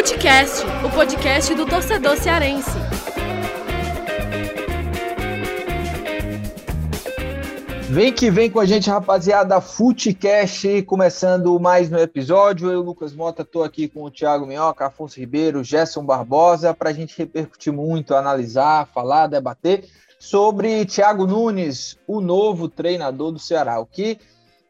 Futecast, o podcast do torcedor cearense. Vem que vem com a gente, rapaziada. Futecast, começando mais um episódio. Eu, Lucas Mota, estou aqui com o Thiago Minhoca, Afonso Ribeiro, Gerson Barbosa, para a gente repercutir muito, analisar, falar, debater sobre Thiago Nunes, o novo treinador do Ceará. O que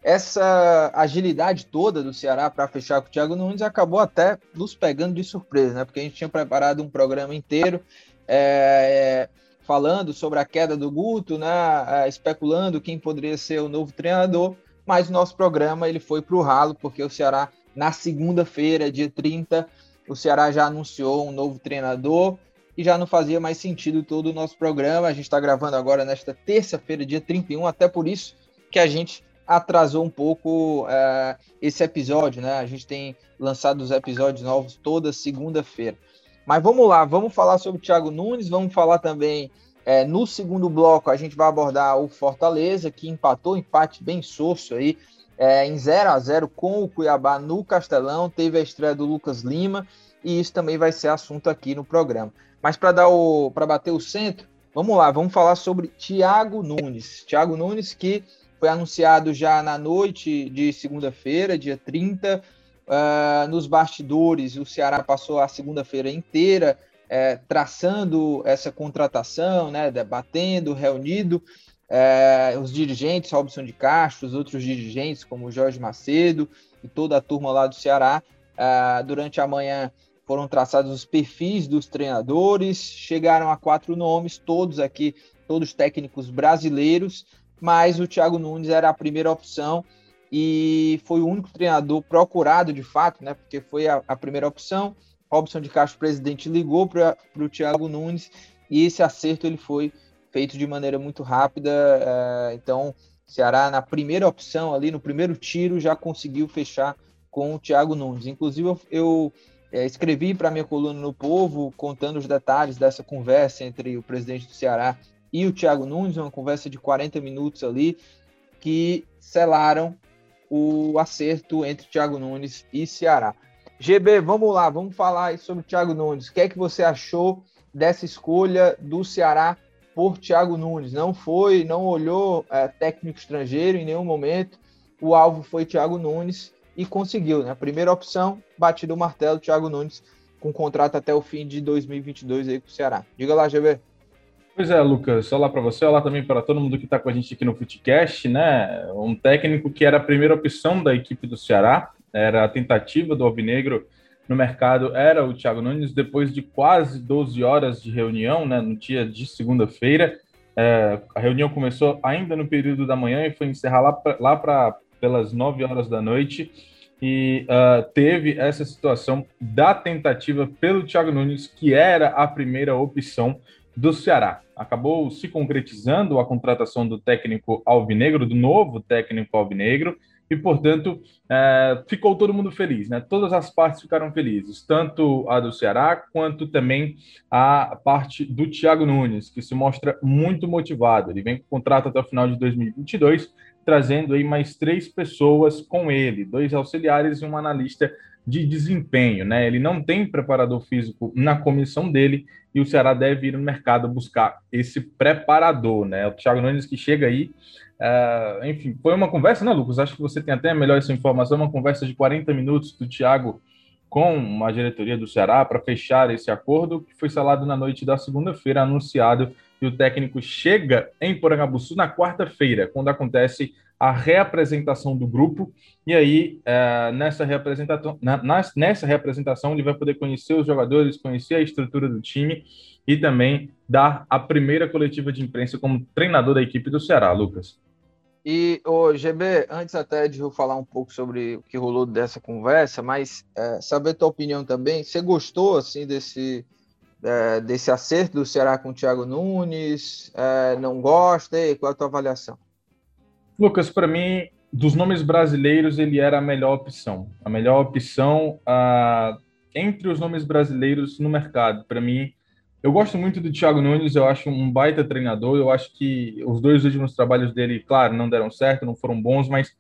essa agilidade toda do Ceará para fechar com o Thiago Nunes acabou até nos pegando de surpresa, né? Porque a gente tinha preparado um programa inteiro. É, falando sobre a queda do Guto, né, é, especulando quem poderia ser o novo treinador, mas o nosso programa ele foi para o ralo, porque o Ceará, na segunda-feira, dia 30, o Ceará já anunciou um novo treinador e já não fazia mais sentido todo o nosso programa. A gente está gravando agora nesta terça-feira, dia 31, até por isso que a gente atrasou um pouco uh, esse episódio, né? A gente tem lançado os episódios novos toda segunda-feira. Mas vamos lá, vamos falar sobre o Thiago Nunes, vamos falar também é, no segundo bloco, a gente vai abordar o Fortaleza, que empatou, empate bem soço aí, é, em 0 a 0 com o Cuiabá no Castelão, teve a estreia do Lucas Lima, e isso também vai ser assunto aqui no programa. Mas para dar o para bater o centro, vamos lá, vamos falar sobre Thiago Nunes. Thiago Nunes que foi anunciado já na noite de segunda-feira, dia 30, Uh, nos bastidores, o Ceará passou a segunda-feira inteira é, traçando essa contratação, né, debatendo, reunido. É, os dirigentes, Robson de Castro, os outros dirigentes, como Jorge Macedo e toda a turma lá do Ceará, uh, durante a manhã foram traçados os perfis dos treinadores, chegaram a quatro nomes, todos aqui, todos técnicos brasileiros, mas o Thiago Nunes era a primeira opção e foi o único treinador procurado de fato, né? Porque foi a, a primeira opção. Robson de Castro, presidente, ligou para o Thiago Nunes e esse acerto ele foi feito de maneira muito rápida. É, então, Ceará, na primeira opção, ali no primeiro tiro, já conseguiu fechar com o Thiago Nunes. Inclusive, eu, eu é, escrevi para minha coluna no Povo, contando os detalhes dessa conversa entre o presidente do Ceará e o Thiago Nunes, uma conversa de 40 minutos ali, que selaram o acerto entre Thiago Nunes e Ceará. GB, vamos lá, vamos falar sobre o Thiago Nunes. O que é que você achou dessa escolha do Ceará por Thiago Nunes? Não foi, não olhou é, técnico estrangeiro em nenhum momento. O alvo foi Thiago Nunes e conseguiu, né? Primeira opção, batido o martelo, Thiago Nunes com contrato até o fim de 2022 aí com o Ceará. Diga lá, GB. Pois é, Lucas, olá para você, olá também para todo mundo que está com a gente aqui no Footcast, né? Um técnico que era a primeira opção da equipe do Ceará, era a tentativa do Alvinegro no mercado, era o Thiago Nunes, depois de quase 12 horas de reunião, né, no dia de segunda-feira. É, a reunião começou ainda no período da manhã e foi encerrar lá, para pelas 9 horas da noite. E uh, teve essa situação da tentativa pelo Thiago Nunes, que era a primeira opção do Ceará. Acabou se concretizando a contratação do técnico alvinegro, do novo técnico alvinegro, e, portanto, é, ficou todo mundo feliz, né? Todas as partes ficaram felizes, tanto a do Ceará quanto também a parte do Thiago Nunes, que se mostra muito motivado. Ele vem com contrato até o final de 2022, trazendo aí mais três pessoas com ele, dois auxiliares e um analista de desempenho, né? Ele não tem preparador físico na comissão dele e o Ceará deve ir no mercado buscar esse preparador, né? O Thiago Nunes que chega aí, uh, enfim, foi uma conversa, né, Lucas? Acho que você tem até melhor essa informação, uma conversa de 40 minutos do Thiago com a diretoria do Ceará para fechar esse acordo que foi selado na noite da segunda-feira, anunciado e o técnico chega em Porangabuçu na quarta-feira, quando acontece a reapresentação do grupo, e aí é, nessa, reapresentação, na, nessa reapresentação ele vai poder conhecer os jogadores, conhecer a estrutura do time e também dar a primeira coletiva de imprensa como treinador da equipe do Ceará, Lucas. E, o GB, antes até de eu falar um pouco sobre o que rolou dessa conversa, mas é, saber tua opinião também, você gostou, assim, desse, é, desse acerto do Ceará com o Thiago Nunes? É, não gosta? E qual é a tua avaliação? Lucas, para mim, dos nomes brasileiros, ele era a melhor opção. A melhor opção uh, entre os nomes brasileiros no mercado. Para mim, eu gosto muito do Thiago Nunes, eu acho um baita treinador. Eu acho que os dois últimos trabalhos dele, claro, não deram certo, não foram bons, mas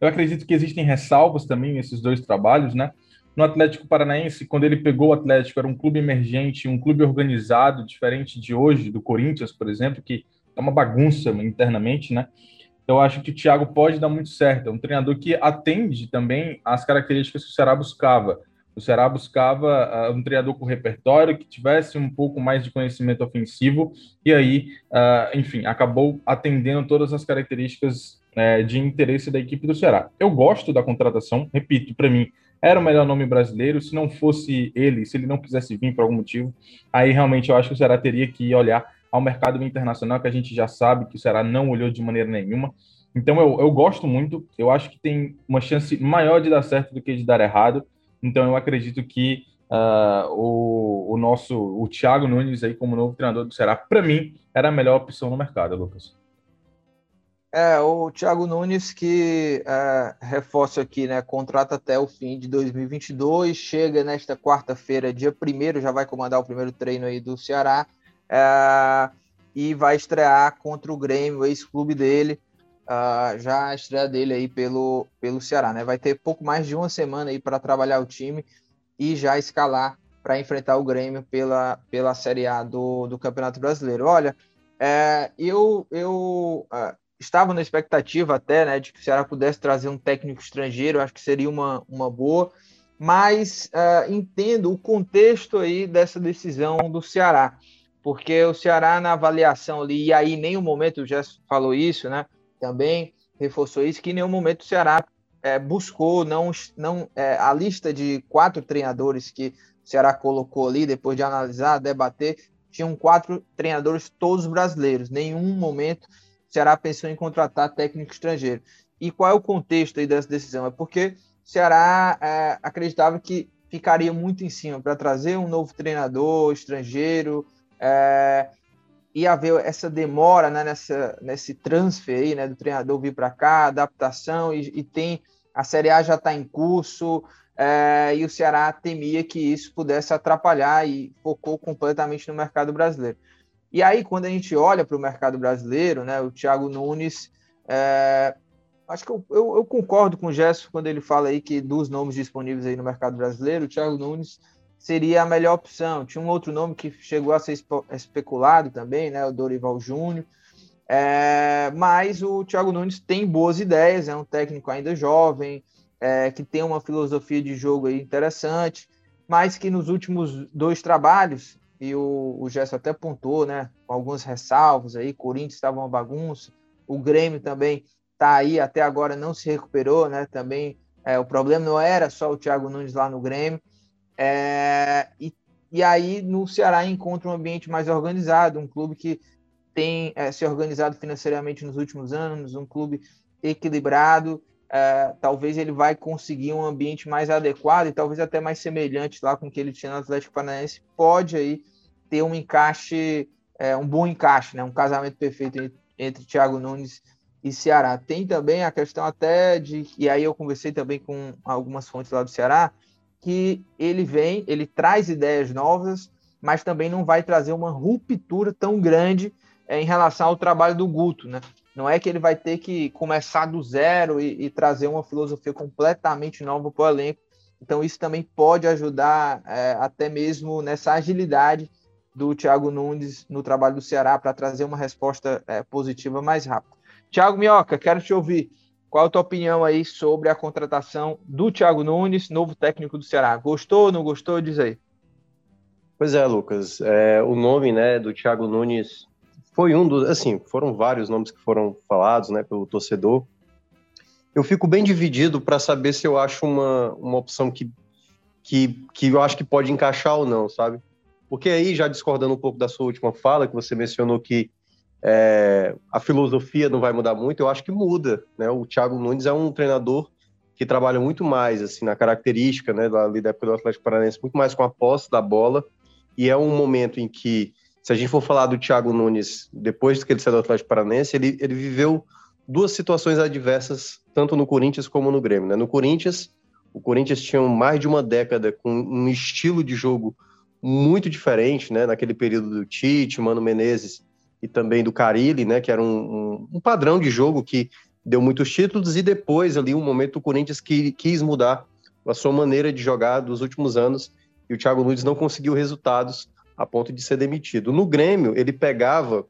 eu acredito que existem ressalvas também nesses dois trabalhos, né? No Atlético Paranaense, quando ele pegou o Atlético, era um clube emergente, um clube organizado, diferente de hoje, do Corinthians, por exemplo, que é uma bagunça internamente, né? Eu acho que o Thiago pode dar muito certo. É um treinador que atende também às características que o Ceará buscava. O Ceará buscava uh, um treinador com repertório, que tivesse um pouco mais de conhecimento ofensivo, e aí, uh, enfim, acabou atendendo todas as características uh, de interesse da equipe do Ceará. Eu gosto da contratação, repito, para mim, era o melhor nome brasileiro. Se não fosse ele, se ele não quisesse vir por algum motivo, aí realmente eu acho que o Ceará teria que olhar ao mercado internacional, que a gente já sabe que o Ceará não olhou de maneira nenhuma. Então eu, eu gosto muito, eu acho que tem uma chance maior de dar certo do que de dar errado. Então eu acredito que uh, o, o nosso, o Thiago Nunes aí como novo treinador do Ceará, para mim, era a melhor opção no mercado, Lucas. É, o Thiago Nunes que é, reforço aqui, né, contrata até o fim de 2022, chega nesta quarta-feira, dia 1 já vai comandar o primeiro treino aí do Ceará, é, e vai estrear contra o Grêmio, ex-clube dele, uh, já a estreia dele aí pelo, pelo Ceará, né? Vai ter pouco mais de uma semana aí para trabalhar o time e já escalar para enfrentar o Grêmio pela, pela Série A do, do Campeonato Brasileiro. Olha, é, eu, eu uh, estava na expectativa até né, de que o Ceará pudesse trazer um técnico estrangeiro, acho que seria uma, uma boa, mas uh, entendo o contexto aí dessa decisão do Ceará, porque o Ceará na avaliação ali, e aí nem o momento já falou isso, né? também reforçou isso, que em nenhum momento o Ceará é, buscou não, não é, a lista de quatro treinadores que o Ceará colocou ali, depois de analisar, debater, tinham quatro treinadores todos brasileiros. Nenhum momento o Ceará pensou em contratar técnico estrangeiro. E qual é o contexto aí dessa decisão? É porque o Ceará é, acreditava que ficaria muito em cima para trazer um novo treinador estrangeiro, é, ia haver essa demora né, nessa, nesse transfer aí, né, do treinador vir para cá, adaptação, e, e, tem a Série A já está em curso, é, e o Ceará temia que isso pudesse atrapalhar e focou completamente no mercado brasileiro. E aí, quando a gente olha para o mercado brasileiro, né, o Thiago Nunes, é, acho que eu, eu, eu, concordo com o Gerson quando ele fala aí que dos nomes disponíveis aí no mercado brasileiro, o Thiago Nunes seria a melhor opção. Tinha um outro nome que chegou a ser especulado também, né? O Dorival Júnior. É, mas o Thiago Nunes tem boas ideias, é um técnico ainda jovem, é, que tem uma filosofia de jogo aí interessante, mas que nos últimos dois trabalhos, e o, o Gerson até apontou, né? Com algumas ressalvas aí, Corinthians estava uma bagunça, o Grêmio também está aí, até agora não se recuperou, né? Também é, o problema não era só o Thiago Nunes lá no Grêmio, é, e, e aí no Ceará encontra um ambiente mais organizado, um clube que tem é, se organizado financeiramente nos últimos anos, um clube equilibrado. É, talvez ele vai conseguir um ambiente mais adequado e talvez até mais semelhante lá com o que ele tinha no Atlético Paranaense. Pode aí ter um encaixe, é, um bom encaixe, né? um casamento perfeito entre, Thiago Nunes e Ceará. Tem também a questão até de, e aí eu conversei também com algumas fontes lá do Ceará, que ele vem, ele traz ideias novas, mas também não vai trazer uma ruptura tão grande é, em relação ao trabalho do Guto, né? Não é que ele vai ter que começar do zero e, e trazer uma filosofia completamente nova para o elenco. Então, isso também pode ajudar é, até mesmo nessa agilidade do Thiago Nunes no trabalho do Ceará para trazer uma resposta é, positiva mais rápida. Thiago Minhoca, quero te ouvir. Qual a tua opinião aí sobre a contratação do Thiago Nunes, novo técnico do Ceará? Gostou, não gostou? Diz aí. Pois é, Lucas. É, o nome né, do Thiago Nunes foi um dos. Assim, foram vários nomes que foram falados né, pelo torcedor. Eu fico bem dividido para saber se eu acho uma, uma opção que, que, que eu acho que pode encaixar ou não, sabe? Porque aí, já discordando um pouco da sua última fala, que você mencionou que é, a filosofia não vai mudar muito, eu acho que muda. Né? O Thiago Nunes é um treinador que trabalha muito mais assim na característica né, da, da época do Atlético Paranaense, muito mais com a posse da bola, e é um momento em que, se a gente for falar do Thiago Nunes, depois que ele saiu do Atlético Paranaense, ele, ele viveu duas situações adversas, tanto no Corinthians como no Grêmio. Né? No Corinthians, o Corinthians tinha mais de uma década com um estilo de jogo muito diferente, né? naquele período do Tite, Mano Menezes, e também do Carilli, né, que era um, um, um, padrão de jogo que deu muitos títulos, e depois ali um momento o Corinthians que, quis mudar a sua maneira de jogar dos últimos anos e o Thiago Nunes não conseguiu resultados a ponto de ser demitido. No Grêmio, ele pegava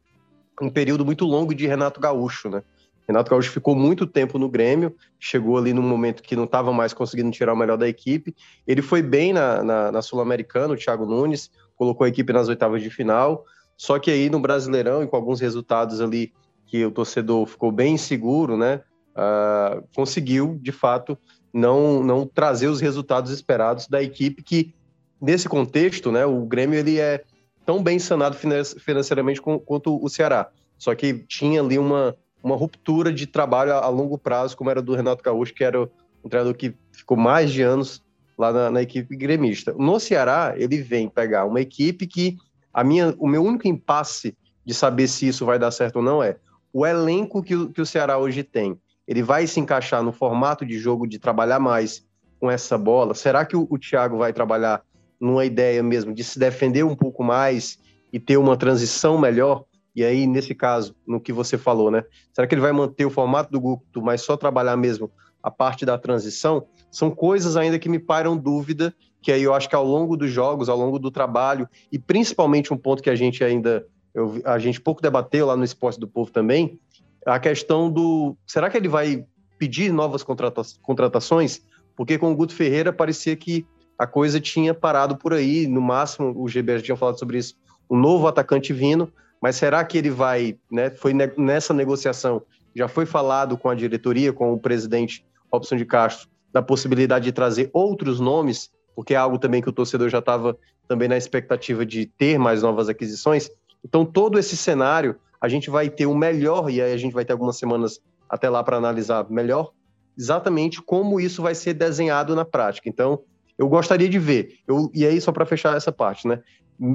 um período muito longo de Renato Gaúcho, né? Renato Gaúcho ficou muito tempo no Grêmio, chegou ali num momento que não estava mais conseguindo tirar o melhor da equipe. Ele foi bem na, na, na Sul-Americana, o Thiago Nunes, colocou a equipe nas oitavas de final. Só que aí no Brasileirão, e com alguns resultados ali que o torcedor ficou bem inseguro, né? Uh, conseguiu, de fato, não, não trazer os resultados esperados da equipe que, nesse contexto, né, o Grêmio ele é tão bem sanado financeiramente quanto o Ceará. Só que tinha ali uma, uma ruptura de trabalho a, longo prazo, como era do Renato Gaúcho, que era um treinador que ficou mais de anos lá na, na, equipe gremista. No Ceará, ele vem pegar uma equipe que a minha, o meu único impasse de saber se isso vai dar certo ou não é o elenco que o, que o Ceará hoje tem. Ele vai se encaixar no formato de jogo de trabalhar mais com essa bola? Será que o, o Thiago vai trabalhar numa ideia mesmo de se defender um pouco mais e ter uma transição melhor? E aí, nesse caso, no que você falou, né? Será que ele vai manter o formato do Guto, mas só trabalhar mesmo a parte da transição? São coisas ainda que me pairam dúvida, que aí eu acho que ao longo dos jogos, ao longo do trabalho, e principalmente um ponto que a gente ainda, eu, a gente pouco debateu lá no Esporte do Povo também, a questão do, será que ele vai pedir novas contrata contratações? Porque com o Guto Ferreira parecia que a coisa tinha parado por aí, no máximo, o GBR tinha falado sobre isso, um novo atacante vindo, mas será que ele vai, né? Foi nessa negociação, já foi falado com a diretoria, com o presidente Robson de Castro, da possibilidade de trazer outros nomes, porque é algo também que o torcedor já estava também na expectativa de ter mais novas aquisições. Então, todo esse cenário, a gente vai ter o melhor, e aí a gente vai ter algumas semanas até lá para analisar melhor, exatamente como isso vai ser desenhado na prática. Então, eu gostaria de ver. Eu, e aí, só para fechar essa parte, né?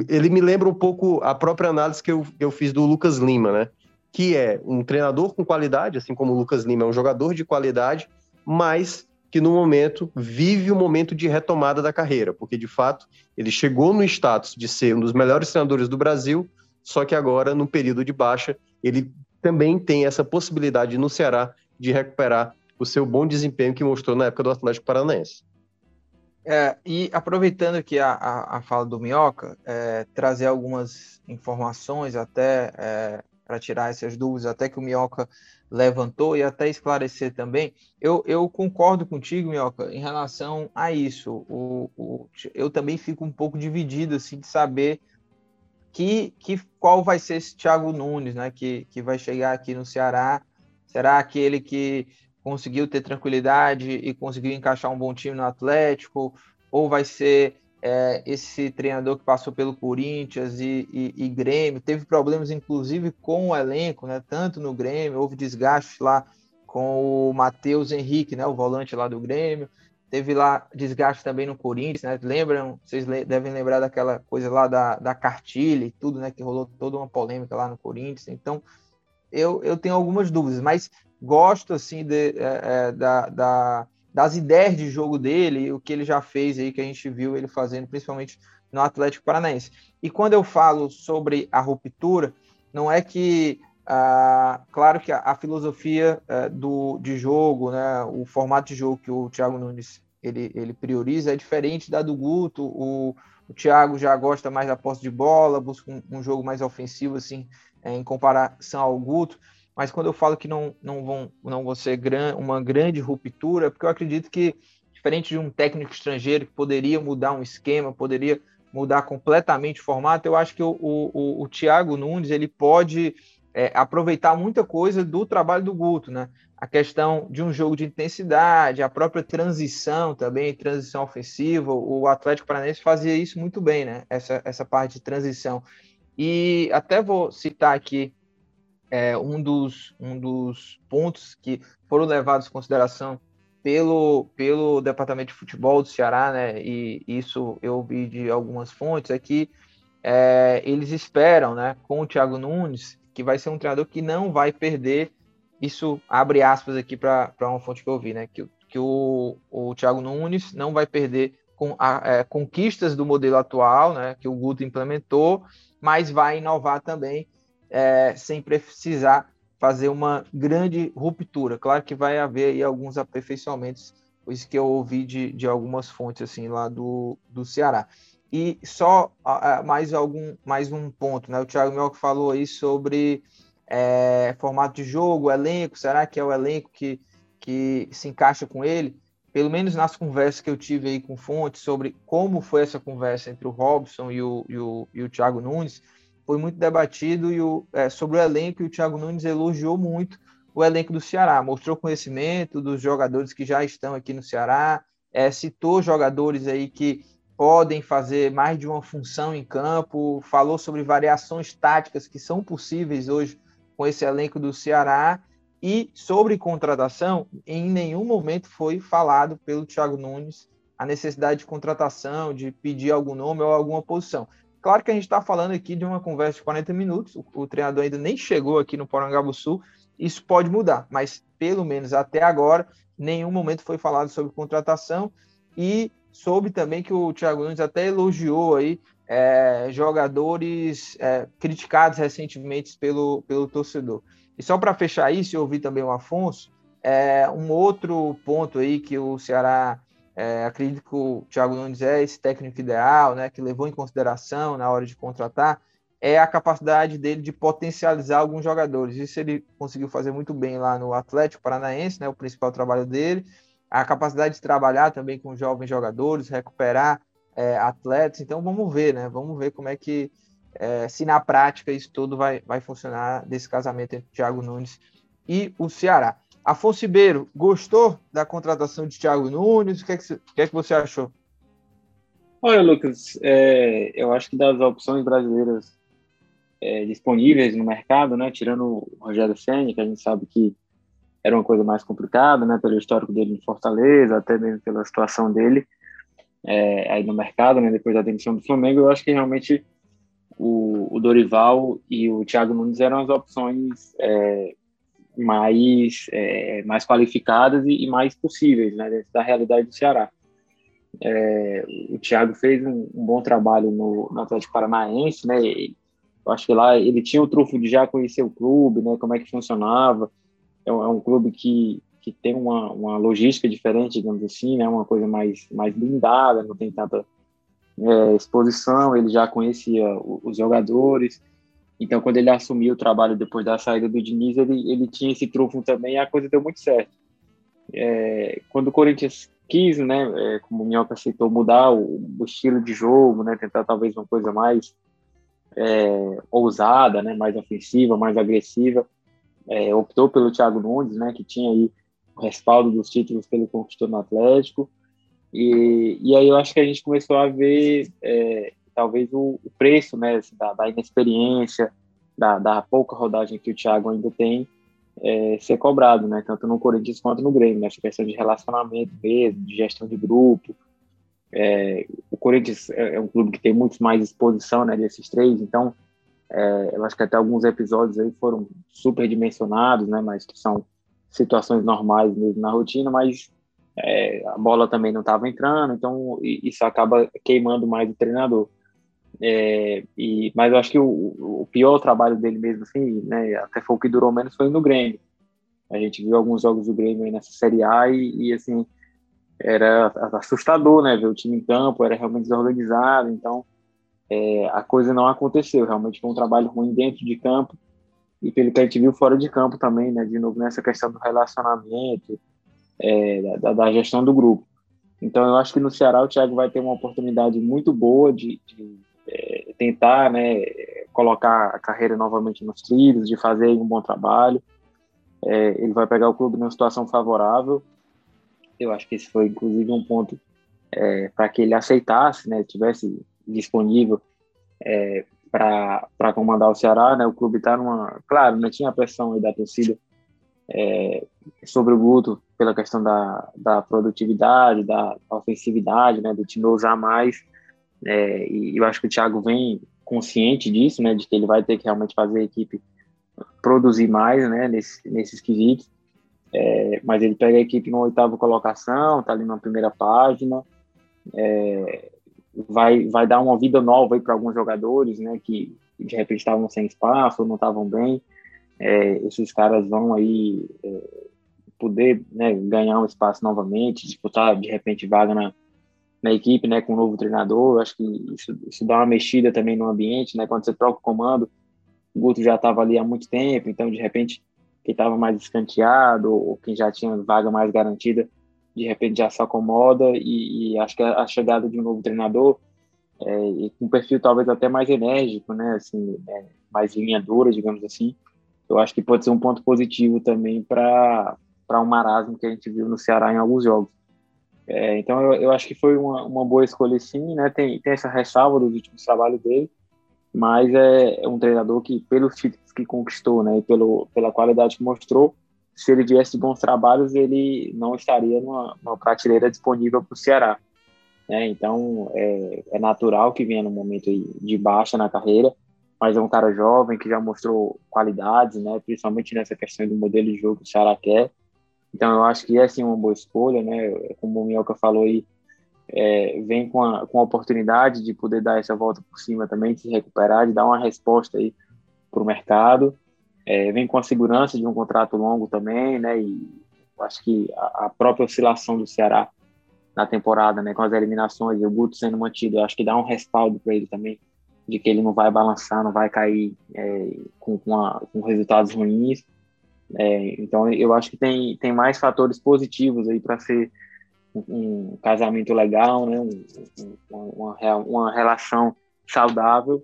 Ele me lembra um pouco a própria análise que eu, eu fiz do Lucas Lima, né? Que é um treinador com qualidade, assim como o Lucas Lima é um jogador de qualidade, mas que no momento vive um momento de retomada da carreira, porque de fato ele chegou no status de ser um dos melhores treinadores do Brasil, só que agora, no período de baixa, ele também tem essa possibilidade no Ceará de recuperar o seu bom desempenho que mostrou na época do Atlético Paranaense. É, e aproveitando aqui a, a, a fala do Minhoca, é, trazer algumas informações até é, para tirar essas dúvidas, até que o Minhoca levantou e até esclarecer também. Eu, eu concordo contigo, Minhoca, em relação a isso. O, o, eu também fico um pouco dividido assim, de saber que, que qual vai ser esse Thiago Nunes, né, que, que vai chegar aqui no Ceará. Será aquele que conseguiu ter tranquilidade e conseguiu encaixar um bom time no Atlético, ou vai ser é, esse treinador que passou pelo Corinthians e, e, e, Grêmio, teve problemas inclusive com o elenco, né? Tanto no Grêmio, houve desgaste lá com o Matheus Henrique, né? O volante lá do Grêmio. Teve lá desgaste também no Corinthians, né? Lembram? Vocês devem lembrar daquela coisa lá da, da cartilha e tudo, né? Que rolou toda uma polêmica lá no Corinthians. Então, eu, eu tenho algumas dúvidas, mas gosto assim de, é, é, da, da, das ideias de jogo dele, o que ele já fez aí, que a gente viu ele fazendo, principalmente no Atlético Paranaense. E quando eu falo sobre a ruptura, não é que, ah, claro que a, a filosofia é, do, de jogo, né, o formato de jogo que o Thiago Nunes ele, ele prioriza é diferente da do Guto, o, o Thiago já gosta mais da posse de bola, busca um, um jogo mais ofensivo, assim, é, em comparação ao Guto mas quando eu falo que não, não, vão, não vão ser gran, uma grande ruptura, é porque eu acredito que, diferente de um técnico estrangeiro que poderia mudar um esquema, poderia mudar completamente o formato, eu acho que o, o, o Thiago Nunes ele pode é, aproveitar muita coisa do trabalho do Guto, né? A questão de um jogo de intensidade, a própria transição também, transição ofensiva, o Atlético Paranaense fazia isso muito bem, né? Essa, essa parte de transição. E até vou citar aqui é, um, dos, um dos pontos que foram levados em consideração pelo, pelo Departamento de Futebol do Ceará, né, e isso eu vi de algumas fontes, é que é, eles esperam, né, com o Thiago Nunes, que vai ser um treinador que não vai perder, isso abre aspas aqui para uma fonte que eu vi, né, que, que o, o Thiago Nunes não vai perder com a, é, conquistas do modelo atual, né, que o Guto implementou, mas vai inovar também é, sem precisar fazer uma grande ruptura. Claro que vai haver aí alguns aperfeiçoamentos isso que eu ouvi de, de algumas fontes assim lá do, do Ceará. E só uh, mais algum mais um ponto, né? O Thiago Mioca falou aí sobre é, formato de jogo, elenco, será que é o elenco que, que se encaixa com ele? Pelo menos nas conversas que eu tive aí com fontes sobre como foi essa conversa entre o Robson e o, e o, e o Thiago Nunes, foi muito debatido e o, é, sobre o elenco e o Thiago Nunes elogiou muito o elenco do Ceará, mostrou conhecimento dos jogadores que já estão aqui no Ceará, é, citou jogadores aí que podem fazer mais de uma função em campo, falou sobre variações táticas que são possíveis hoje com esse elenco do Ceará e sobre contratação, em nenhum momento foi falado pelo Thiago Nunes a necessidade de contratação, de pedir algum nome ou alguma posição. Claro que a gente está falando aqui de uma conversa de 40 minutos, o, o treinador ainda nem chegou aqui no Sul isso pode mudar, mas pelo menos até agora, nenhum momento foi falado sobre contratação e soube também que o Thiago Nunes até elogiou aí é, jogadores é, criticados recentemente pelo, pelo torcedor. E só para fechar isso, eu ouvi também o Afonso, é, um outro ponto aí que o Ceará é, acredito que o Thiago Nunes é esse técnico ideal, né, que levou em consideração na hora de contratar, é a capacidade dele de potencializar alguns jogadores. Isso ele conseguiu fazer muito bem lá no Atlético Paranaense, né, o principal trabalho dele. A capacidade de trabalhar também com jovens jogadores, recuperar é, atletas. Então vamos ver, né? Vamos ver como é que, é, se na prática isso tudo vai, vai funcionar desse casamento entre Thiago Nunes e o Ceará. Afonso Ribeiro, gostou da contratação de Thiago Nunes? O que é que, que, é que você achou? Olha, Lucas, é, eu acho que das opções brasileiras é, disponíveis no mercado, né? Tirando o Rogério Senna, que a gente sabe que era uma coisa mais complicada, né? Pelo histórico dele em Fortaleza, até mesmo pela situação dele é, aí no mercado, né? Depois da demissão do Flamengo, eu acho que realmente o, o Dorival e o Thiago Nunes eram as opções é, mais é, mais qualificadas e, e, mais possíveis, né? Dentro da realidade do Ceará. É, o Thiago fez um, um, bom trabalho no, no Atlético Paranaense, né? Eu acho que lá ele tinha o trufo de já conhecer o clube, né, como é que funcionava. É um, é um clube que, que tem uma, uma logística diferente, digamos assim, né, uma coisa mais, mais blindada, não tem tanta é, exposição. Ele já conhecia os jogadores. Então, quando ele assumiu o trabalho depois da saída do Diniz, ele, ele tinha esse trufo também e a coisa deu muito certo. É, quando o Corinthians quis, né, é, como o Minhoca aceitou, mudar o, o, estilo de jogo, né, tentar talvez uma coisa mais é, ousada, né, mais ofensiva, mais agressiva. É, optou pelo Thiago Nunes, né, que tinha aí o respaldo dos títulos que ele conquistou no Atlético. E, e aí eu acho que a gente começou a ver é, talvez o, o, preço né, assim, da, da inexperiência, da, da, pouca rodagem que o Thiago ainda tem, é, ser cobrado, né, tanto no Corinthians quanto no Grêmio, né, essa questão de relacionamento mesmo, de gestão de grupo, é, o Corinthians é, é um clube que tem muito mais exposição né, desses três, então é, eu acho que até alguns episódios aí foram super dimensionados, né, mas que são situações normais mesmo na rotina, mas é, a bola também não estava entrando, então isso acaba queimando mais o treinador. É, e, mas eu acho que o, o, pior trabalho dele mesmo, assim, né, até foi o que durou menos, foi no Grêmio. A gente viu alguns jogos do Grêmio nessa Série A e, e assim, era assustador, né? Ver o time em campo, era realmente desorganizado, então é, a coisa não aconteceu. Realmente foi um trabalho ruim dentro de campo e pelo que a gente viu fora de campo também, né? De novo nessa questão do relacionamento, é, da, da, gestão do grupo. Então eu acho que no Ceará o Thiago vai ter uma oportunidade muito boa de, de é, tentar, né? Colocar a carreira novamente nos trilhos, de fazer um bom trabalho. É, ele vai pegar o clube numa situação favorável eu acho que esse foi, inclusive, um ponto é, para que ele aceitasse, né, tivesse disponível é, para comandar o Ceará, né, o clube está numa, claro, não tinha a pressão da torcida é, sobre o Guto pela questão da, da produtividade, da ofensividade, né, do time usar mais, é, e eu acho que o Thiago vem consciente disso, né, de que ele vai ter que realmente fazer a equipe produzir mais, né, nesse, nesses quesitos, é, mas ele pega a equipe na oitava colocação, está ali na primeira página, é, vai, vai dar uma vida nova para alguns jogadores, né, que de repente estavam sem espaço, não estavam bem. É, esses caras vão aí é, poder né, ganhar um espaço novamente, disputar de repente vaga na, na equipe, né, com um novo treinador. Eu acho que isso, isso dá uma mexida também no ambiente, né? Quando você troca o comando, o Guto já estava ali há muito tempo, então de repente quem estava mais escanteado ou quem já tinha vaga mais garantida, de repente já se acomoda e, e acho que a, a, chegada de um novo treinador é, e com um perfil talvez até mais enérgico, né, assim, é, mais linha dura, digamos assim, eu acho que pode ser um ponto positivo também para um marasmo que a gente viu no Ceará em alguns jogos. É, então eu, eu, acho que foi uma, uma boa escolha sim, né? Tem, tem essa ressalva dos últimos trabalhos dele, mas é, é um treinador que, pelos títulos que conquistou, né, e pelo, pela qualidade que mostrou, se ele tivesse bons trabalhos, ele não estaria numa, numa prateleira disponível para o Ceará. Né? Então, é, é, natural que venha num momento de baixa na carreira, mas é um cara jovem que já mostrou qualidades, né? principalmente nessa questão do modelo de jogo que o Ceará quer. Então, eu acho que é sim uma boa escolha, né? Como o Minhoca falou aí, é, vem com a, com a oportunidade de poder dar essa volta por cima também, de se recuperar, de dar uma resposta aí para o mercado. É, vem com a segurança de um contrato longo também, né? E acho que a, a própria oscilação do Ceará na temporada, né, com as eliminações e o Guto sendo mantido, acho que dá um respaldo para ele também, de que ele não vai balançar, não vai cair é, com, com, a, com, resultados ruins. É, então, eu acho que tem, tem mais fatores positivos aí para ser um casamento legal, né? Um, uma, uma relação saudável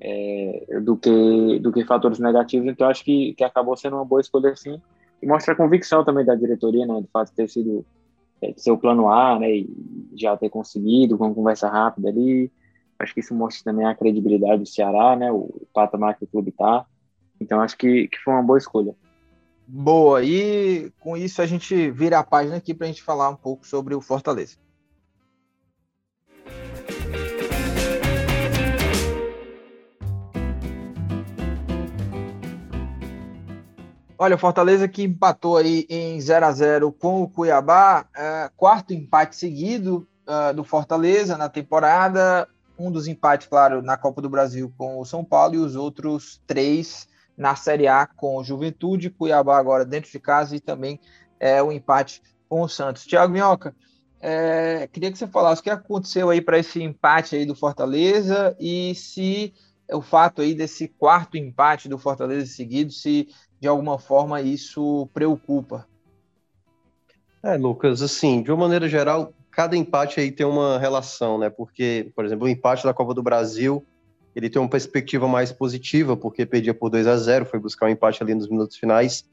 é, do que do que fatores negativos. Então acho que, que acabou sendo uma boa escolha assim e mostra a convicção também da diretoria, né? De fato ter sido é, seu plano A, né? E já ter conseguido com conversa rápida ali. Acho que isso mostra também a credibilidade do Ceará, né? O patamar que o clube está. Então acho que, que foi uma boa escolha. Boa, e com isso a gente vira a página aqui para a gente falar um pouco sobre o Fortaleza. Olha, o Fortaleza que empatou aí em 0 a 0 com o Cuiabá, é, quarto empate seguido uh, do Fortaleza na temporada. Um dos empates, claro, na Copa do Brasil com o São Paulo e os outros três na Série A com o Juventude, Cuiabá agora dentro de casa e também é, o empate com o Santos. Tiago Minhoca, é, queria que você falasse o que aconteceu aí para esse empate aí do Fortaleza e se o fato aí desse quarto empate do Fortaleza seguido, se de alguma forma isso preocupa. É, Lucas, assim, de uma maneira geral, cada empate aí tem uma relação, né? Porque, por exemplo, o empate da Copa do Brasil ele tem uma perspectiva mais positiva, porque perdia por 2 a 0 foi buscar um empate ali nos minutos finais.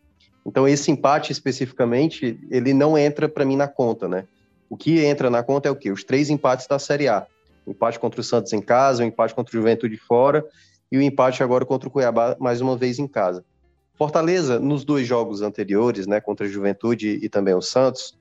Então, esse empate especificamente, ele não entra para mim na conta, né? O que entra na conta é o quê? Os três empates da Série A. O empate contra o Santos em casa, o empate contra o Juventude fora e o empate agora contra o Cuiabá, mais uma vez em casa. Fortaleza, nos dois jogos anteriores, né, contra a Juventude e também o Santos,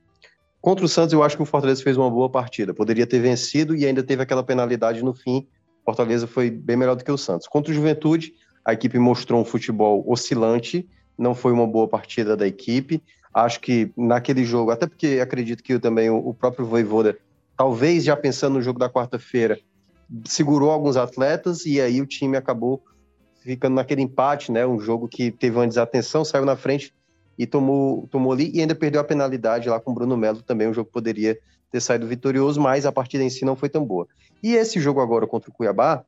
contra o Santos eu acho que o Fortaleza fez uma boa partida. Poderia ter vencido e ainda teve aquela penalidade no fim Fortaleza foi bem melhor do que o Santos. Contra o Juventude, a equipe mostrou um futebol oscilante, não foi uma boa partida da equipe. Acho que naquele jogo, até porque acredito que também o próprio Voivoda, talvez já pensando no jogo da quarta-feira, segurou alguns atletas e aí o time acabou ficando naquele empate, né? Um jogo que teve uma desatenção, saiu na frente e tomou, tomou ali e ainda perdeu a penalidade lá com o Bruno Melo também. O jogo poderia ter saído vitorioso, mas a partida em si não foi tão boa. E esse jogo agora contra o Cuiabá,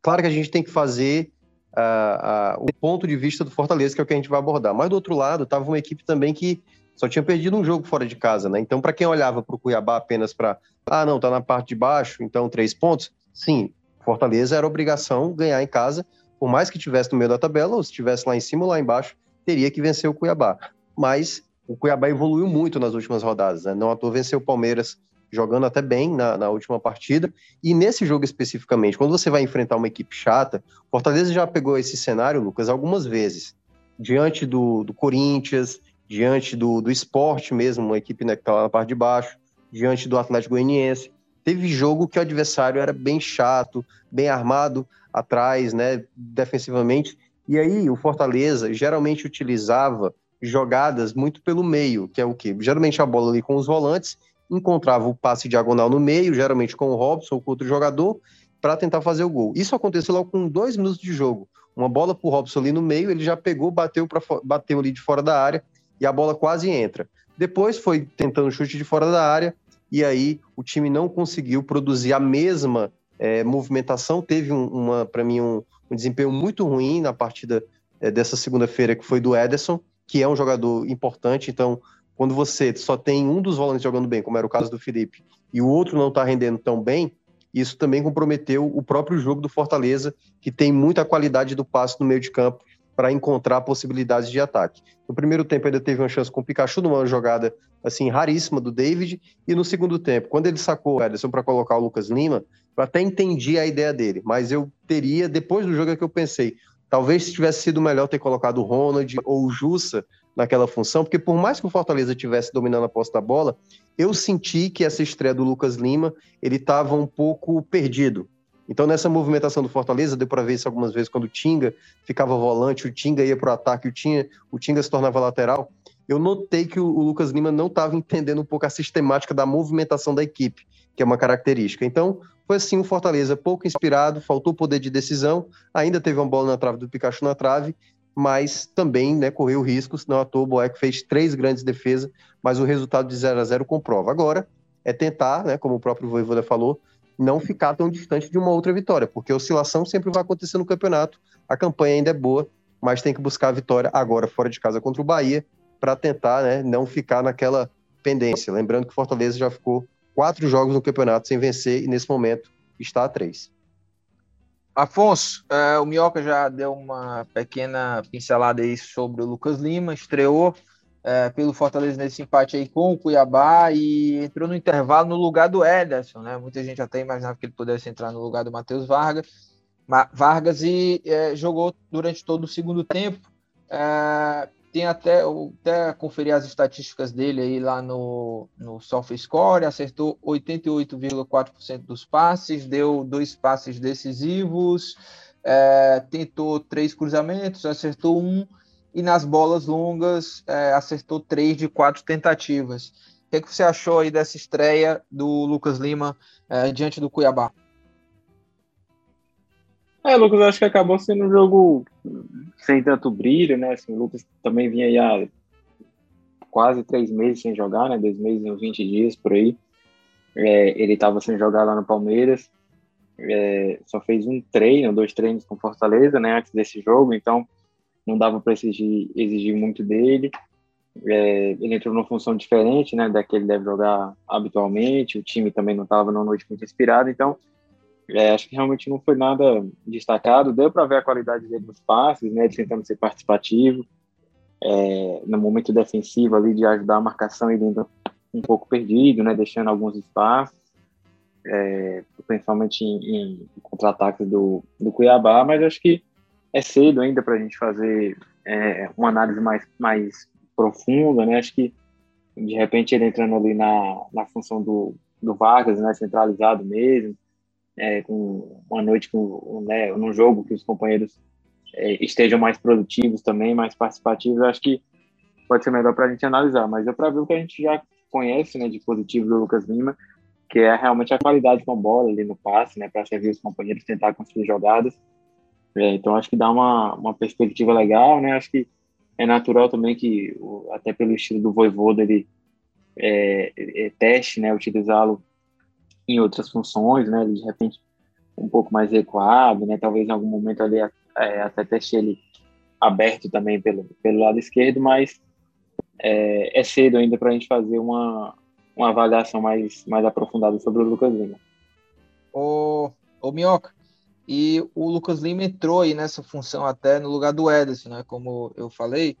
claro que a gente tem que fazer uh, uh, o ponto de vista do Fortaleza, que é o que a gente vai abordar. Mas do outro lado, estava uma equipe também que só tinha perdido um jogo fora de casa, né? Então, para quem olhava para o Cuiabá apenas para, ah, não, tá na parte de baixo, então três pontos, sim, Fortaleza era obrigação ganhar em casa, por mais que tivesse no meio da tabela, ou se estivesse lá em cima ou lá embaixo, teria que vencer o Cuiabá. Mas o Cuiabá evoluiu muito nas últimas rodadas, né? Não à toa venceu o Palmeiras jogando até bem na, na, última partida. E nesse jogo especificamente, quando você vai enfrentar uma equipe chata, Fortaleza já pegou esse cenário, Lucas, algumas vezes. Diante do, do Corinthians, diante do, do esporte mesmo, uma equipe né, que está lá na parte de baixo, diante do Atlético Goianiense. Teve jogo que o adversário era bem chato, bem armado atrás, né, defensivamente. E aí o Fortaleza geralmente utilizava jogadas muito pelo meio, que é o quê? Geralmente a bola ali com os volantes, encontrava o passe diagonal no meio, geralmente com o Robson ou com outro jogador, para tentar fazer o gol. Isso aconteceu logo com dois minutos de jogo. Uma bola para o Robson ali no meio, ele já pegou, bateu, pra, bateu ali de fora da área e a bola quase entra. Depois foi tentando chute de fora da área, e aí o time não conseguiu produzir a mesma é, movimentação. Teve um, uma, para mim, um, um, desempenho muito ruim na partida é, dessa segunda-feira, que foi do Ederson, que é um jogador importante. Então, quando você só tem um dos volantes jogando bem, como era o caso do Felipe, e o outro não está rendendo tão bem, isso também comprometeu o próprio jogo do Fortaleza, que tem muita qualidade do passe no meio de campo para encontrar possibilidades de ataque. No primeiro tempo ainda teve uma chance com o Pikachu numa jogada assim raríssima do David e no segundo tempo, quando ele sacou o Ederson para colocar o Lucas Lima, eu até entendi a ideia dele, mas eu teria depois do jogo é que eu pensei, talvez se tivesse sido melhor ter colocado o Ronald ou o Jussa naquela função, porque por mais que o Fortaleza tivesse dominando a posse da bola, eu senti que essa estreia do Lucas Lima, ele estava um pouco perdido. Então, nessa movimentação do Fortaleza, deu para ver isso algumas vezes quando o Tinga ficava volante, o Tinga ia para o ataque, o Tinga, se tornava lateral. Eu notei que o, o Lucas Lima não estava entendendo um pouco a sistemática da movimentação da equipe, que é uma característica. Então, foi assim o Fortaleza pouco inspirado, faltou poder de decisão, ainda teve uma bola na trave do Pikachu na trave, mas também né, correu riscos, não à toa o Boeck fez três grandes defesas, mas o resultado de 0 a 0 comprova. Agora é tentar, né, como o próprio Voivoda falou, não ficar tão distante de uma outra vitória, porque oscilação sempre vai acontecer no campeonato. A campanha ainda é boa, mas tem que buscar a vitória agora fora de casa contra o Bahia para tentar né, não ficar naquela pendência. Lembrando que Fortaleza já ficou quatro jogos no campeonato sem vencer e nesse momento está a três. Afonso, é, o Minhoca já deu uma pequena pincelada aí sobre o Lucas Lima, estreou é, pelo Fortaleza nesse empate aí com o Cuiabá e entrou no intervalo no lugar do Ederson, né? Muita gente até imaginava que ele pudesse entrar no lugar do Matheus Vargas, Vargas e é, jogou durante todo o segundo tempo. É, tem até, até conferir as estatísticas dele aí lá no, no SofaScore, acertou 88,4% dos passes, deu dois passes decisivos, é, tentou três cruzamentos, acertou um, e nas bolas longas é, acertou três de quatro tentativas. O que, é que, você achou aí dessa estreia do Lucas Lima é, diante do Cuiabá? É, Lucas, acho que acabou sendo um jogo sem tanto brilho, né? Assim, o Lucas também vinha aí há quase três meses sem jogar, né? Dois meses e uns 20 dias por aí. É, ele estava sem jogar lá no Palmeiras. É, só fez um treino, dois treinos com Fortaleza, né? Antes desse jogo, então não dava para exigir, exigir muito dele. É, ele entrou numa função diferente, né, da que ele deve jogar habitualmente. O time também não estava numa noite muito inspirado, então é, acho que realmente não foi nada destacado. Deu para ver a qualidade dele nos passes, né, tentando ser participativo. É, no momento defensivo ali de ajudar a marcação ele ainda um pouco perdido, né, deixando alguns espaços, é, principalmente em, em contra-ataques do, do Cuiabá, mas acho que é cedo ainda para a gente fazer é, uma análise mais, mais profunda, né? Acho que de repente ele entrando ali na, na função do, do Vargas, né? Centralizado mesmo, é, com uma noite com, né, num jogo que os companheiros é, estejam mais produtivos também, mais participativos, acho que pode ser melhor para a gente analisar. Mas é para ver o que a gente já conhece, né? De positivo do Lucas Lima, que é realmente a qualidade com a bola ali no passe, né? Para servir os companheiros, tentar construir jogadas é, então acho que dá uma, uma perspectiva legal, né? Acho que é natural também que, até pelo estilo do Voivoda, ele é, é, teste, né? Utilizá-lo em outras funções, né? Ele, de repente um pouco mais recuado, né? Talvez em algum momento ali é, até teste ele aberto também pelo, pelo lado esquerdo, mas é, é cedo ainda para a gente fazer uma, uma avaliação mais, mais aprofundada sobre o Lucas Lima. Ô, ô Minhoca, e o Lucas Lima entrou aí nessa função até no lugar do Ederson, né? Como eu falei.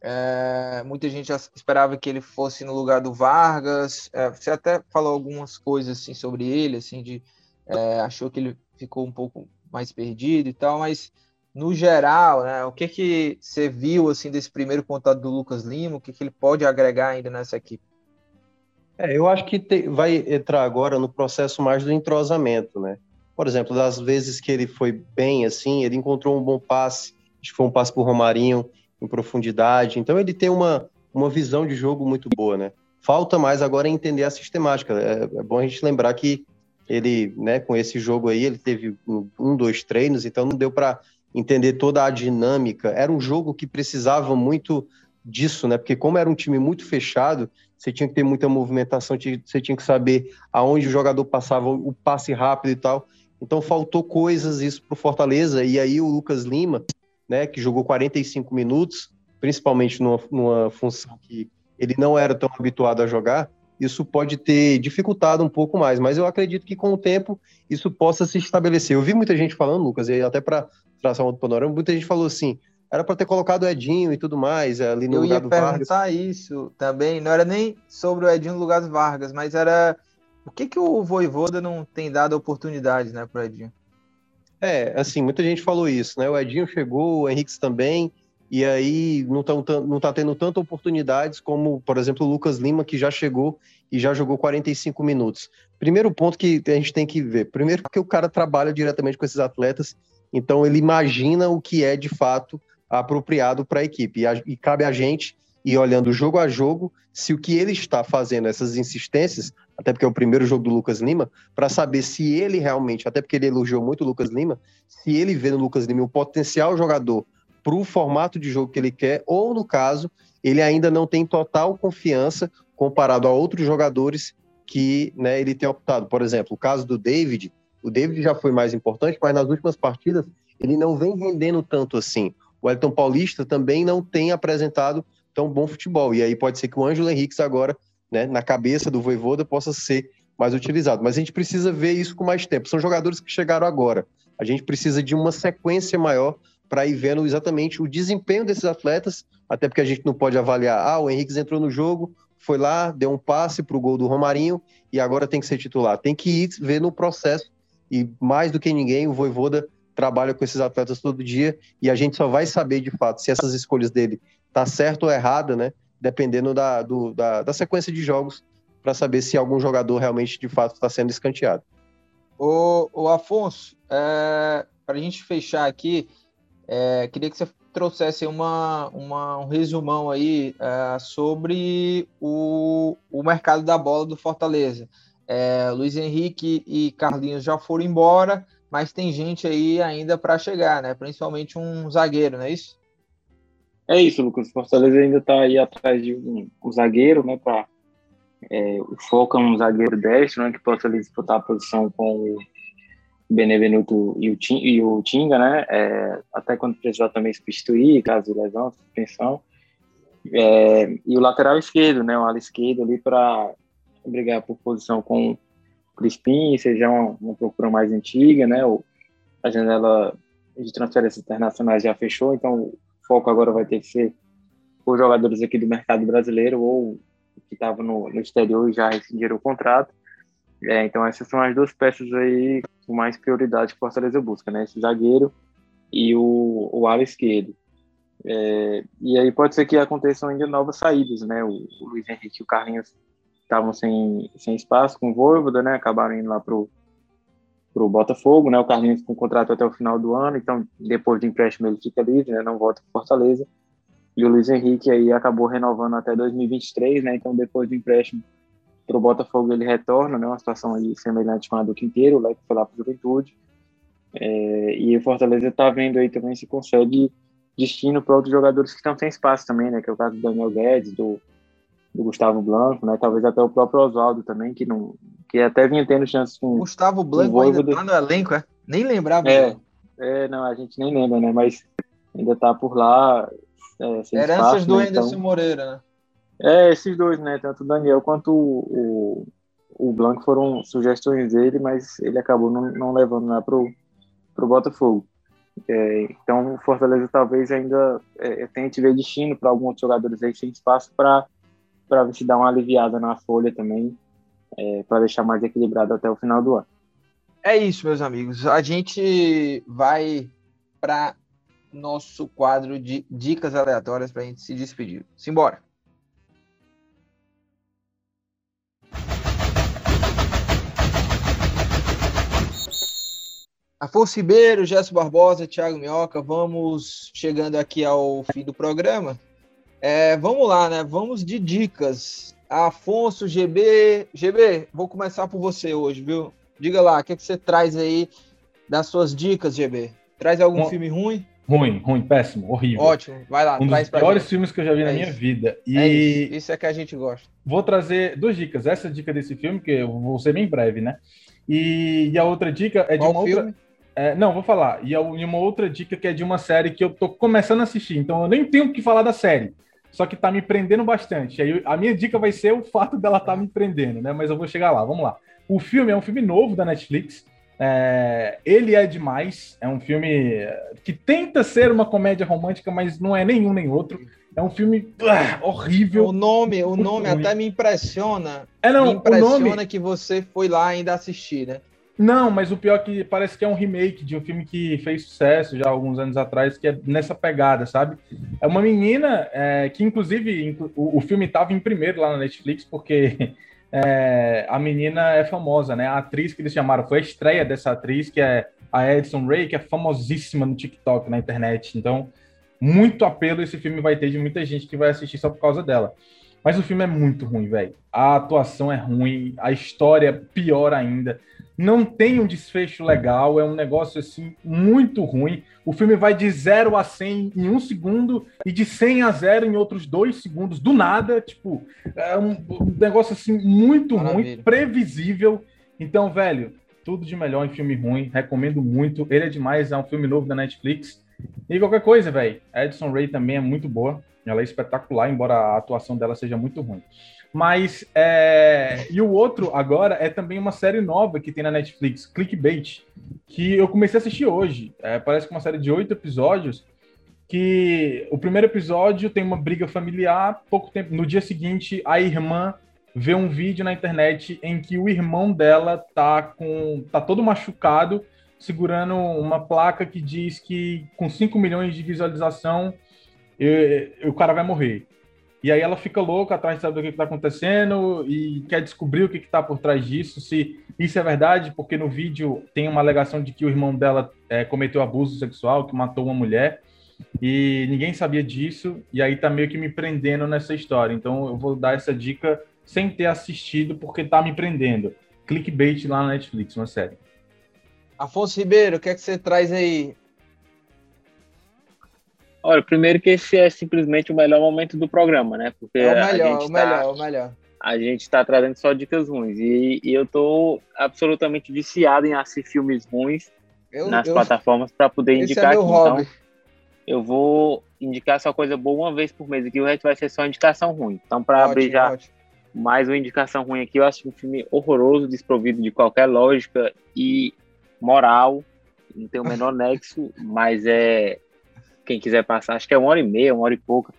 É, muita gente esperava que ele fosse no lugar do Vargas. É, você até falou algumas coisas assim sobre ele, assim, de é, achou que ele ficou um pouco mais perdido e tal, mas no geral, né, o que que você viu assim desse primeiro contato do Lucas Lima? O que que ele pode agregar ainda nessa equipe? É, eu acho que te, vai entrar agora no processo mais do entrosamento, né? Por exemplo, das vezes que ele foi bem, assim, ele encontrou um bom passe, acho que foi um passe por Romarinho em profundidade. Então ele tem uma, uma visão de jogo muito boa, né? Falta mais agora entender a sistemática. É, é bom a gente lembrar que ele, né, com esse jogo aí, ele teve um, dois treinos, então não deu para entender toda a dinâmica. Era um jogo que precisava muito disso, né? Porque como era um time muito fechado, você tinha que ter muita movimentação, você tinha que saber aonde o jogador passava o passe rápido e tal. Então faltou coisas isso para o Fortaleza. E aí o Lucas Lima, né, que jogou 45 minutos, principalmente numa, numa função que ele não era tão habituado a jogar, isso pode ter dificultado um pouco mais. Mas eu acredito que com o tempo isso possa se estabelecer. Eu vi muita gente falando, Lucas, e até para traçar um outro panorama, muita gente falou assim: era para ter colocado o Edinho e tudo mais ali no eu lugar do Vargas. Eu ia perguntar isso também. Não era nem sobre o Edinho no lugar do Vargas, mas era por que, que o Voivoda não tem dado oportunidade, né, pro Edinho? É, assim, muita gente falou isso, né? O Edinho chegou, o Henrique também, e aí não, tão, não tá tendo tantas oportunidades como, por exemplo, o Lucas Lima, que já chegou e já jogou 45 minutos. Primeiro ponto que a gente tem que ver. Primeiro, que o cara trabalha diretamente com esses atletas, então ele imagina o que é de fato apropriado para a equipe. E, e cabe a gente ir olhando jogo a jogo se o que ele está fazendo, essas insistências, até porque é o primeiro jogo do Lucas Lima, para saber se ele realmente, até porque ele elogiou muito o Lucas Lima, se ele vê no Lucas Lima o potencial jogador para o formato de jogo que ele quer, ou no caso, ele ainda não tem total confiança comparado a outros jogadores que né, ele tem optado. Por exemplo, o caso do David, o David já foi mais importante, mas nas últimas partidas ele não vem rendendo tanto assim. O Elton Paulista também não tem apresentado tão bom futebol. E aí pode ser que o Ângelo Henrique agora, né, na cabeça do Voivoda, possa ser mais utilizado. Mas a gente precisa ver isso com mais tempo. São jogadores que chegaram agora. A gente precisa de uma sequência maior para ir vendo exatamente o desempenho desses atletas, até porque a gente não pode avaliar, ah, o Henrique entrou no jogo, foi lá, deu um passe para o gol do Romarinho e agora tem que ser titular. Tem que ir ver no processo e mais do que ninguém o Voivoda trabalha com esses atletas todo dia e a gente só vai saber de fato se essas escolhas dele tá certo ou errada, né? Dependendo da, do, da, da sequência de jogos, para saber se algum jogador realmente de fato está sendo escanteado. O, o Afonso, é, para a gente fechar aqui, é, queria que você trouxesse uma, uma, um resumão aí é, sobre o, o mercado da bola do Fortaleza. É, Luiz Henrique e Carlinhos já foram embora, mas tem gente aí ainda para chegar, né? Principalmente um zagueiro, não é isso? É isso, Lucas. Fortaleza ainda está aí atrás de um, um zagueiro, né? Pra, é, o foco é um zagueiro destro, né? Que possa disputar a posição com o Benevenuto e o, e o Tinga, né? É, até quando precisar também substituir, caso de lesão, suspensão. É, e o lateral esquerdo, né? O ala esquerdo ali para brigar por posição com o Crispim, seja uma, uma procura mais antiga, né? O, a janela de transferências internacionais já fechou, então foco agora vai ter que ser os jogadores aqui do mercado brasileiro ou que estavam no, no, exterior e já rescindiram o contrato. É, então essas são as duas peças aí com mais prioridade que o Fortaleza busca, né? Esse zagueiro e o, o ala esquerdo. É, e aí pode ser que aconteçam ainda novas saídas, né? O, o Luiz Henrique e o Carlinhos estavam sem, sem espaço com o Voivoda, né? Acabaram indo lá pro para o Botafogo, né? O Carlinhos com contrato até o final do ano, então depois do empréstimo ele fica livre, né? Não volta para Fortaleza. E o Luiz Henrique aí acabou renovando até 2023, né? Então depois do empréstimo para o Botafogo ele retorna, né? Uma situação aí semelhante com a do Quinteiro, lá que foi lá para Juventude. É, e o Fortaleza está vendo aí também se consegue destino para outros jogadores que estão sem espaço também, né? Que é o caso do Daniel Guedes, do do Gustavo Blanco, né? Talvez até o próprio Oswaldo também, que não que até vinha tendo chances com Gustavo Blanco ainda tá no elenco, é? Nem lembrava. É, é, não, a gente nem lembra, né? Mas ainda tá por lá. É, Heranças espaço, do né? Anderson então, Moreira, né? É, esses dois, né? Tanto o Daniel quanto o, o, o Blanco foram sugestões dele, mas ele acabou não, não levando lá pro, pro Botafogo. É, então o Fortaleza talvez ainda é, tente ver destino para alguns jogadores aí sem espaço para para ver se dá uma aliviada na folha também, é, para deixar mais equilibrado até o final do ano. É isso, meus amigos. A gente vai para nosso quadro de dicas aleatórias para a gente se despedir. Simbora! Afonso Ribeiro, Gerson Barbosa, Thiago Minhoca, vamos chegando aqui ao fim do programa. É, vamos lá, né? Vamos de dicas. Afonso, GB. GB, vou começar por você hoje, viu? Diga lá, o que, é que você traz aí das suas dicas, GB? Traz algum Bom, filme ruim? Ruim, ruim, péssimo, horrível. Ótimo, vai lá. Um dos piores gente. filmes que eu já vi é na minha vida. E é isso. isso é que a gente gosta. Vou trazer duas dicas. Essa dica desse filme, que eu vou ser bem breve, né? E, e a outra dica é de Qual uma filme? outra. É, não, vou falar. E, a, e uma outra dica que é de uma série que eu tô começando a assistir, então eu nem tenho o que falar da série. Só que tá me prendendo bastante. Aí a minha dica vai ser o fato dela tá me prendendo, né? Mas eu vou chegar lá, vamos lá. O filme é um filme novo da Netflix. É, ele é demais. É um filme que tenta ser uma comédia romântica, mas não é nenhum nem outro. É um filme uh, horrível. O nome, o nome ruim. até me impressiona. É, não, me impressiona nome... que você foi lá ainda assistir, né? Não, mas o pior é que parece que é um remake de um filme que fez sucesso já alguns anos atrás, que é nessa pegada, sabe? É uma menina é, que, inclusive, o, o filme estava em primeiro lá na Netflix, porque é, a menina é famosa, né? A atriz que eles chamaram foi a estreia dessa atriz, que é a Edson Ray, que é famosíssima no TikTok, na internet. Então, muito apelo esse filme vai ter de muita gente que vai assistir só por causa dela. Mas o filme é muito ruim, velho. A atuação é ruim, a história é pior ainda não tem um desfecho legal, é um negócio assim muito ruim. O filme vai de 0 a 100 em um segundo e de 100 a 0 em outros dois segundos, do nada. Tipo, é um, um negócio assim muito Maravilha. ruim, previsível. Então, velho, tudo de melhor em filme ruim, recomendo muito. Ele é demais, é um filme novo da Netflix. E qualquer coisa, velho, Edson Ray também é muito boa. Ela é espetacular, embora a atuação dela seja muito ruim. Mas, é... e o outro agora é também uma série nova que tem na Netflix, Clickbait, que eu comecei a assistir hoje. É, parece que uma série de oito episódios, que o primeiro episódio tem uma briga familiar, pouco tempo, no dia seguinte a irmã vê um vídeo na internet em que o irmão dela tá com tá todo machucado, segurando uma placa que diz que com 5 milhões de visualização eu, o cara vai morrer. E aí ela fica louca atrás de saber o que está acontecendo e quer descobrir o que está por trás disso, se isso é verdade, porque no vídeo tem uma alegação de que o irmão dela é, cometeu abuso sexual, que matou uma mulher, e ninguém sabia disso, e aí tá meio que me prendendo nessa história. Então eu vou dar essa dica sem ter assistido, porque tá me prendendo. Clickbait lá na Netflix, uma série. Afonso Ribeiro, o que é que você traz aí? Olha, primeiro que esse é simplesmente o melhor momento do programa, né? Porque é o melhor, o tá, melhor, o melhor. A gente está trazendo só dicas ruins. E, e, eu tô absolutamente viciado em assistir filmes ruins eu, nas eu, plataformas para poder é indicar é aqui. Hobby. Então, eu vou indicar só coisa boa uma vez por mês aqui, o resto vai ser só indicação ruim. Então, para abrir já ótimo. mais uma indicação ruim aqui, eu acho um filme horroroso, desprovido de qualquer lógica e moral. Não tem o menor nexo, mas é quem quiser passar, acho que é uma hora e meia, uma hora e pouca.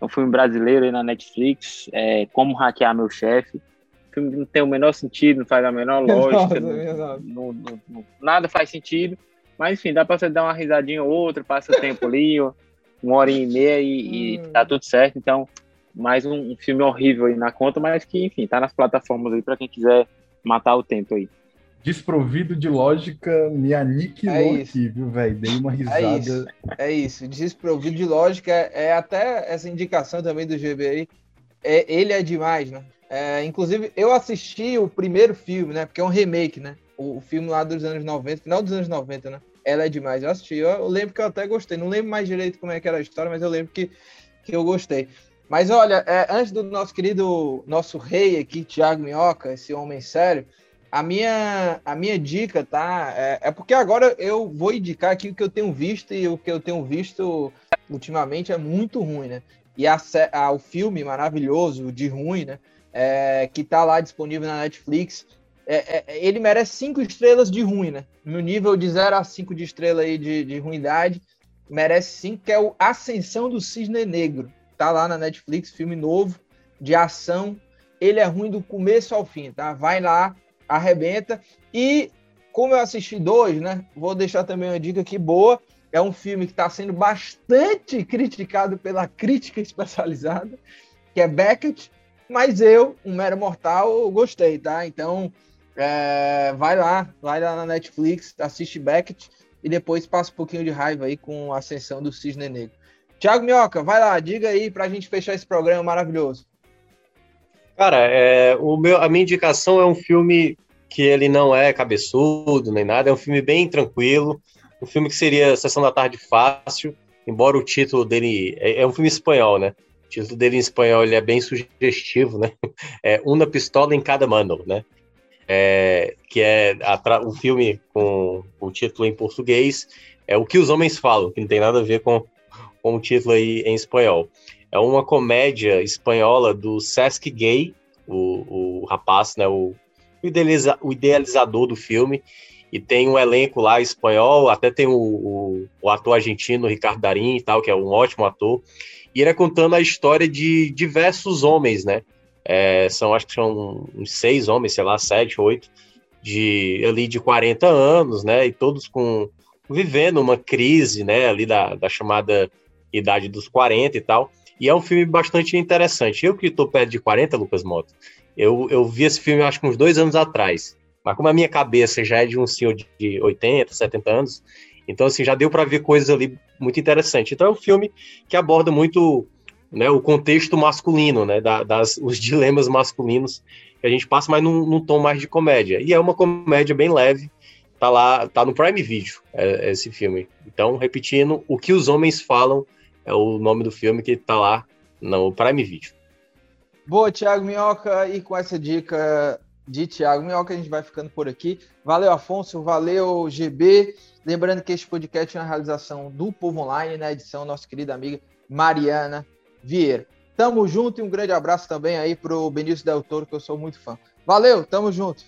É um filme brasileiro aí na Netflix, é Como Hackear Meu Chefe. O filme não tem o menor sentido, não faz a menor lógica, não, não, não, nada faz sentido. Mas enfim, dá para você dar uma risadinha ou outra, passa tempo ali, uma hora e meia e, hum. e tá tudo certo. Então, mais um, um, filme horrível aí na conta, mas que, enfim, tá nas plataformas aí para quem quiser matar o tempo aí desprovido de lógica me aniquilou é aqui, viu, velho? Dei uma risada. É isso, é isso. Desprovido de lógica é, é até essa indicação também do GBI. É, ele é demais, né? É, inclusive, eu assisti o primeiro filme, né? Porque é um remake, né? O, o, filme lá dos anos 90, final dos anos 90, né? Ela é demais. Eu assisti, eu, eu, lembro que eu até gostei. Não lembro mais direito como é que era a história, mas eu lembro que, que eu gostei. Mas olha, é, antes do nosso querido, nosso rei aqui, Thiago Minhoca, esse homem sério, a minha, a minha dica, tá? É, é, porque agora eu vou indicar aqui o que eu tenho visto e o que eu tenho visto ultimamente é muito ruim, né? E a, a, o filme maravilhoso de ruim, né? É, que tá lá disponível na Netflix, é, é ele merece cinco estrelas de ruim, né? No nível de 0 a 5 de estrela aí de, de ruindade, merece cinco, que é o Ascensão do Cisne Negro. Tá lá na Netflix, filme novo, de ação. Ele é ruim do começo ao fim, tá? Vai lá, arrebenta. E como eu assisti dois, né? Vou deixar também uma dica aqui boa. É um filme que está sendo bastante criticado pela crítica especializada, que é Beckett, mas eu, um mero mortal, gostei, tá? Então, é, vai lá, vai lá na Netflix, assiste Beckett e depois passa um pouquinho de raiva aí com a ascensão do Cisne Negro. Tiago Minhoca, vai lá, diga aí para a gente fechar esse programa maravilhoso. Cara, é, o meu, a minha indicação é um filme que ele não é cabeçudo nem nada, é um filme bem tranquilo, um filme que seria Sessão da Tarde Fácil, embora o título dele é, é um filme espanhol, né? O título dele em espanhol ele é bem sugestivo, né? É Uma Pistola em Cada Mano, né? É, que é o um filme com o título em português, é O que os Homens Falam, que não tem nada a ver com, com o título aí em espanhol. É uma comédia espanhola do Sesc Gay, o, o rapaz, né, o, idealiza, o idealizador do filme, e tem um elenco lá espanhol, até tem o, o, o, ator argentino Ricardo Darim e tal, que é um ótimo ator, e ele é contando a história de diversos homens, né? É, são, acho que são uns seis homens, sei lá, sete, oito, de ali de 40 anos, né? E todos com vivendo uma crise, né? Ali da, da chamada idade dos 40 e tal. E é um filme bastante interessante. Eu que estou perto de 40, Lucas Moto, eu, eu vi esse filme acho que uns dois anos atrás. Mas como a minha cabeça já é de um senhor de 80, 70 anos, então assim, já deu para ver coisas ali muito interessantes. Então é um filme que aborda muito né, o contexto masculino, né, da, das, os dilemas masculinos que a gente passa, mas num, num, tom mais de comédia. E é uma comédia bem leve, tá lá, tá no Prime Video, é esse filme. Então, repetindo, O que os homens falam é o nome do filme que tá lá no Prime Video. Boa, Thiago Minhoca, e com essa dica de Thiago Minhoca, a gente vai ficando por aqui. Valeu, Afonso, valeu, GB. Lembrando que este podcast é uma realização do Povo Online, na edição nossa querida amiga Mariana Vieira. Tamo junto e um grande abraço também aí pro Benício Del Toro, que eu sou muito fã. Valeu, tamo junto.